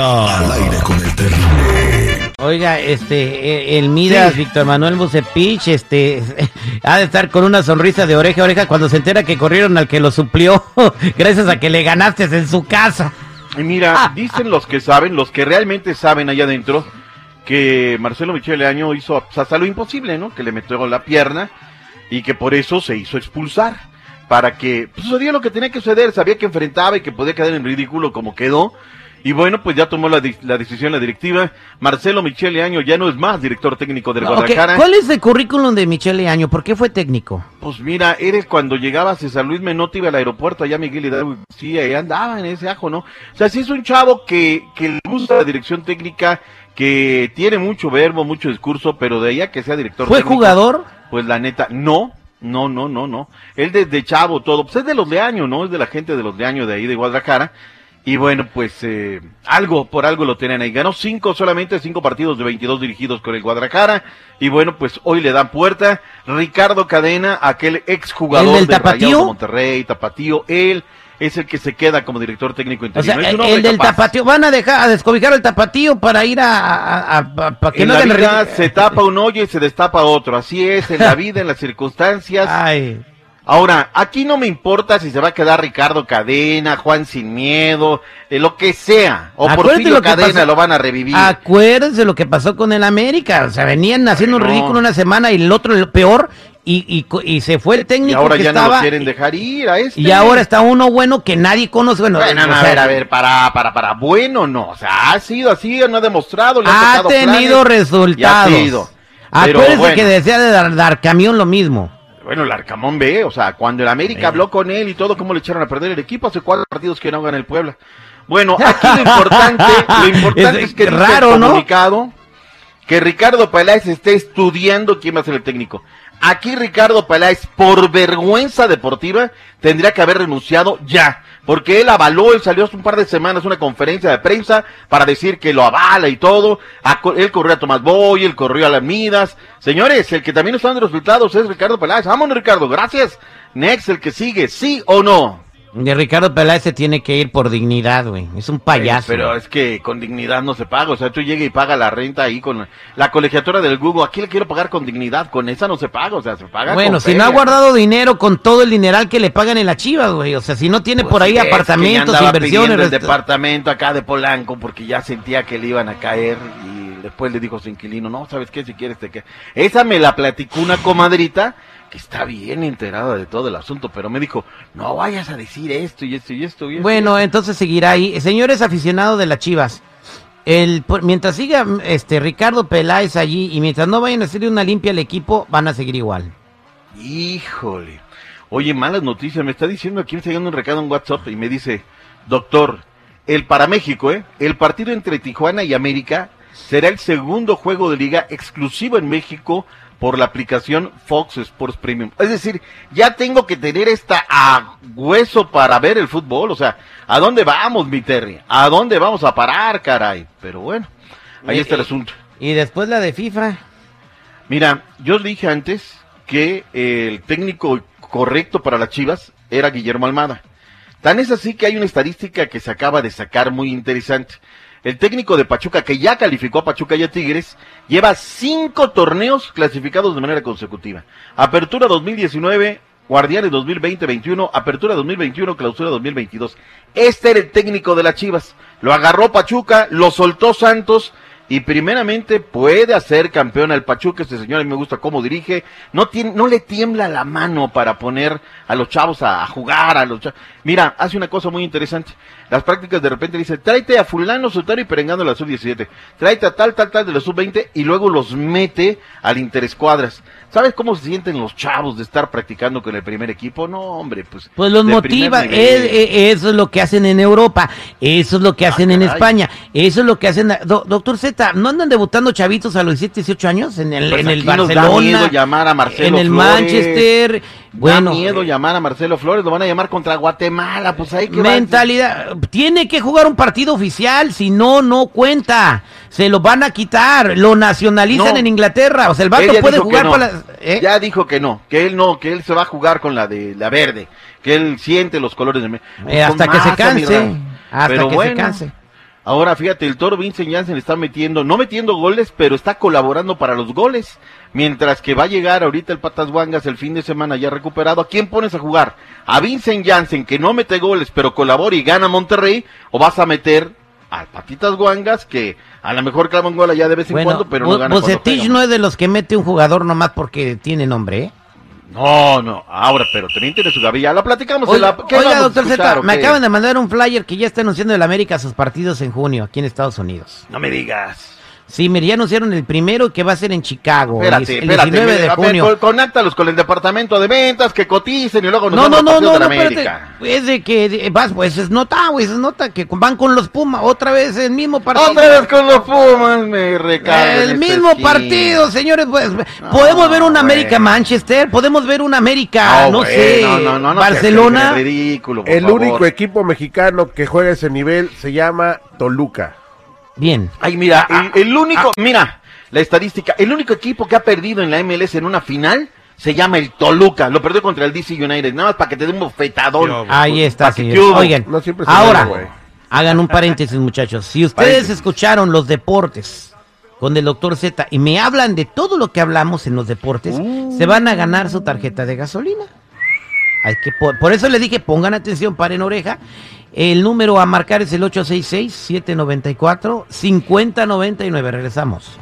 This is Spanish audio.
Al aire con el terrible. Oiga, este, eh, el Midas, Víctor Manuel Bucepich, este, ha de estar con una sonrisa de oreja a oreja cuando se entera que corrieron al que lo suplió, gracias a que le ganaste en su casa. Y mira, dicen los que saben, los que realmente saben allá adentro, que Marcelo Michele Año hizo hasta lo imposible, ¿no? Que le metió la pierna y que por eso se hizo expulsar. Para que pues, sucediera lo que tenía que suceder, sabía que enfrentaba y que podía quedar en ridículo como quedó. Y bueno, pues ya tomó la, la decisión la directiva. Marcelo Michele Año ya no es más director técnico del Guadalajara. ¿Cuál es el currículum de Michele Año? ¿Por qué fue técnico? Pues mira, eres cuando llegabas a San Luis Menotti iba al aeropuerto allá Miguel Hidalgo. Sí, ahí andaba en ese ajo, ¿no? O sea, sí es un chavo que, que le gusta la dirección técnica, que tiene mucho verbo, mucho discurso, pero de allá que sea director ¿Fue jugador? Pues la neta, no. No, no, no, no. Él desde chavo todo, pues es de los de año, ¿no? Es de la gente de los de año de ahí de Guadalajara. Y bueno, pues eh, algo, por algo lo tienen ahí. Ganó cinco, solamente cinco partidos de 22 dirigidos con el Guadalajara. Y bueno, pues hoy le dan puerta. Ricardo Cadena, aquel exjugador del de Tapatío? de Monterrey, Tapatío, él es el que se queda como director técnico O interino. sea, un el, del capaz. tapatío, van a dejar, a descobijar el tapatío para ir a, a- a- pa- pa que En no la vida se tapa un hoyo y se destapa otro. Así es, en la vida, en las circunstancias. Ay, Ahora, aquí no me importa si se va a quedar Ricardo Cadena, Juan Sin Miedo, eh, lo que sea. O Acuérdate Porfirio lo que Cadena pasó- lo van a revivir. acuérdense lo que pasó con el América, o sea, venían haciendo un Ay, no. ridículo una semana y el otro el peor y, y, y se fue el y técnico ahora que ya no estaba lo quieren dejar ir a este. y ahora está uno bueno que nadie conoce, bueno, Bueno, o no, a ver, a ver, para, para, para. Bueno, no. O sea, ha sido así, no ha demostrado. le ha tenido planes, resultados. y ha sido. Acuérdense bueno. que decía de dar, dar camión lo mismo. Bueno, el Arcamón ve, o sea, cuando el América Sí. habló con él y todo, cómo le echaron a perder el equipo, hace cuatro partidos que no gana el Puebla. Bueno, aquí lo importante, lo importante Es es, que dice raro, el ¿no? comunicado que Ricardo Peláez esté estudiando quién va a ser el técnico. Aquí Ricardo Peláez, por vergüenza deportiva, tendría que haber renunciado ya, porque él avaló, él salió hace un par de semanas una conferencia de prensa para decir que lo avala y todo. Él corrió a Tomás Boy, él corrió a las Midas. Señores, el que también está dando resultados es Ricardo Peláez. Vámonos, Ricardo, gracias. Next, el que sigue, ¿sí o no? De Ricardo Peláez se tiene que ir por dignidad, güey. Es un payaso. Pero es que con dignidad no se paga. O sea, tú llegas y pagas la renta ahí con la colegiatura del Google. Aquí le quiero pagar con dignidad. Con esa no se paga. O sea, se paga Bueno, con si no ha guardado dinero con todo el dineral que le pagan en la Chivas, güey. O sea, si no tiene Pues por ahí es que apartamentos, andaba inversiones. el departamento acá de Polanco porque ya sentía que le iban a caer y después le dijo a su inquilino, no, ¿sabes qué? Si quieres te quedas. Esa me la platicó una comadrita que está bien enterada de todo el asunto, pero me dijo, no vayas a decir esto y esto y esto y esto. Bueno, entonces seguirá ahí. Señores aficionados de las Chivas, el, por- mientras siga este Ricardo Peláez allí y mientras no vayan a hacerle una limpia al equipo, van a seguir igual. Híjole. Oye, malas noticias. Me está diciendo aquí, me está llegando un recado en WhatsApp y me dice, doctor, el para México, ¿eh? El partido entre Tijuana y América será el segundo juego de liga exclusivo en México por la aplicación Fox Sports Premium. Es decir, ya tengo que tener esta a hueso para ver el fútbol. O sea, ¿a dónde vamos, mi Terry? ¿A dónde vamos a parar, caray? Pero bueno, ahí Y- está el asunto. Y después la de FIFA. Mira, yo dije antes que el técnico correcto para las Chivas era Guillermo Almada. Tan es así que hay una estadística que se acaba de sacar muy interesante. El técnico de Pachuca, que ya calificó a Pachuca y a Tigres, lleva cinco torneos clasificados de manera consecutiva. Apertura 2019, Guardianes 2020-21, Apertura 2021, Clausura 2022. Este era el técnico de las Chivas. Lo agarró Pachuca, lo soltó Santos y primeramente puede hacer campeón al Pachuca. Este señor a mí me gusta cómo dirige. No, tiene, no le tiembla la mano para poner a los chavos a, a jugar. a los cha- Mira, hace una cosa muy interesante. Las prácticas de repente dice, tráete a fulano, sotero y perengando la sub-17. Tráete a tal, tal, tal de la sub-20 y luego los mete al interescuadras. ¿Sabes cómo se sienten los chavos de estar practicando con el primer equipo? No, hombre, pues... Pues los de motiva, nivel. eh, eh, eso es lo que hacen en Europa, eso es lo que hacen en. España, eso es lo que hacen... Do- doctor Z, ¿no andan debutando chavitos a los 17, 18 años en el, Pues en el Barcelona? da miedo llamar a Marcelo en el Flores. Manchester. Bueno, da miedo llamar a Marcelo Flores, lo van a llamar contra Guatemala, pues ahí que va- mentalidad. Tiene que jugar un partido oficial, si no, no cuenta. Se lo van a quitar, lo nacionalizan No. en Inglaterra. O sea, el vato puede jugar no. para las- ¿eh? Ya dijo que no, que él no, que él se va a jugar con la de la verde, que él siente los colores de Eh, hasta que se canse. Hasta Pero que bueno, se canse. Ahora fíjate, el toro Vincent Janssen está metiendo, no metiendo goles, pero está colaborando para los goles. Mientras que va a llegar ahorita el Patas Wangas el fin de semana ya recuperado. ¿A quién pones a jugar? ¿A Vincent Janssen que no mete goles pero colabora y gana Monterrey? ¿O vas a meter al Patitas Wangas que a lo mejor clava un gol allá de vez en Bueno, cuando pero no gana juega? no es de los que mete un jugador nomás porque tiene nombre, ¿eh? No, no, ahora, pero también tiene su gavilla. La platicamos en Oiga, la... ¿qué oiga, doctor Z, me acaban de mandar un flyer que ya está anunciando el América sus partidos en junio aquí en Estados Unidos. No me digas. Sí, mire, ya anunciaron el primero que va a ser en Chicago, el- Espérate, el espérate. 19 de ver, junio. con- conáctalos con el departamento de ventas, que coticen y luego nos No, vamos no, no, no, de no, espérate. América. Es de que de- vas, pues es nota, güey, es nota que van con los Pumas, otra vez el mismo partido. Otra vez con los Pumas me recargan El esta mismo esquina. partido, señores. Pues, podemos ver un América. Manchester, podemos ver un América, no, güey, sé, no, no, no, no Barcelona. ridículo, por El favor. único equipo mexicano que juega ese nivel se llama Toluca. Bien. Ay, mira, el, el único, mira, la estadística, el único equipo que ha perdido en la MLS en una final se llama el Toluca. Lo perdió contra el DC United, nada más para que te dé un bofetadón. Ahí está, Pa' que señores. qué hubo. Oigan, No siempre se ahora, gana, hagan un paréntesis, muchachos. Si ustedes Paréntesis. escucharon los deportes con el doctor Z y me hablan de todo lo que hablamos en los deportes, Uh. se van a ganar su tarjeta de gasolina. Hay que por, por eso le dije, pongan atención, paren oreja. El número a marcar es el 866-794-5099. Regresamos.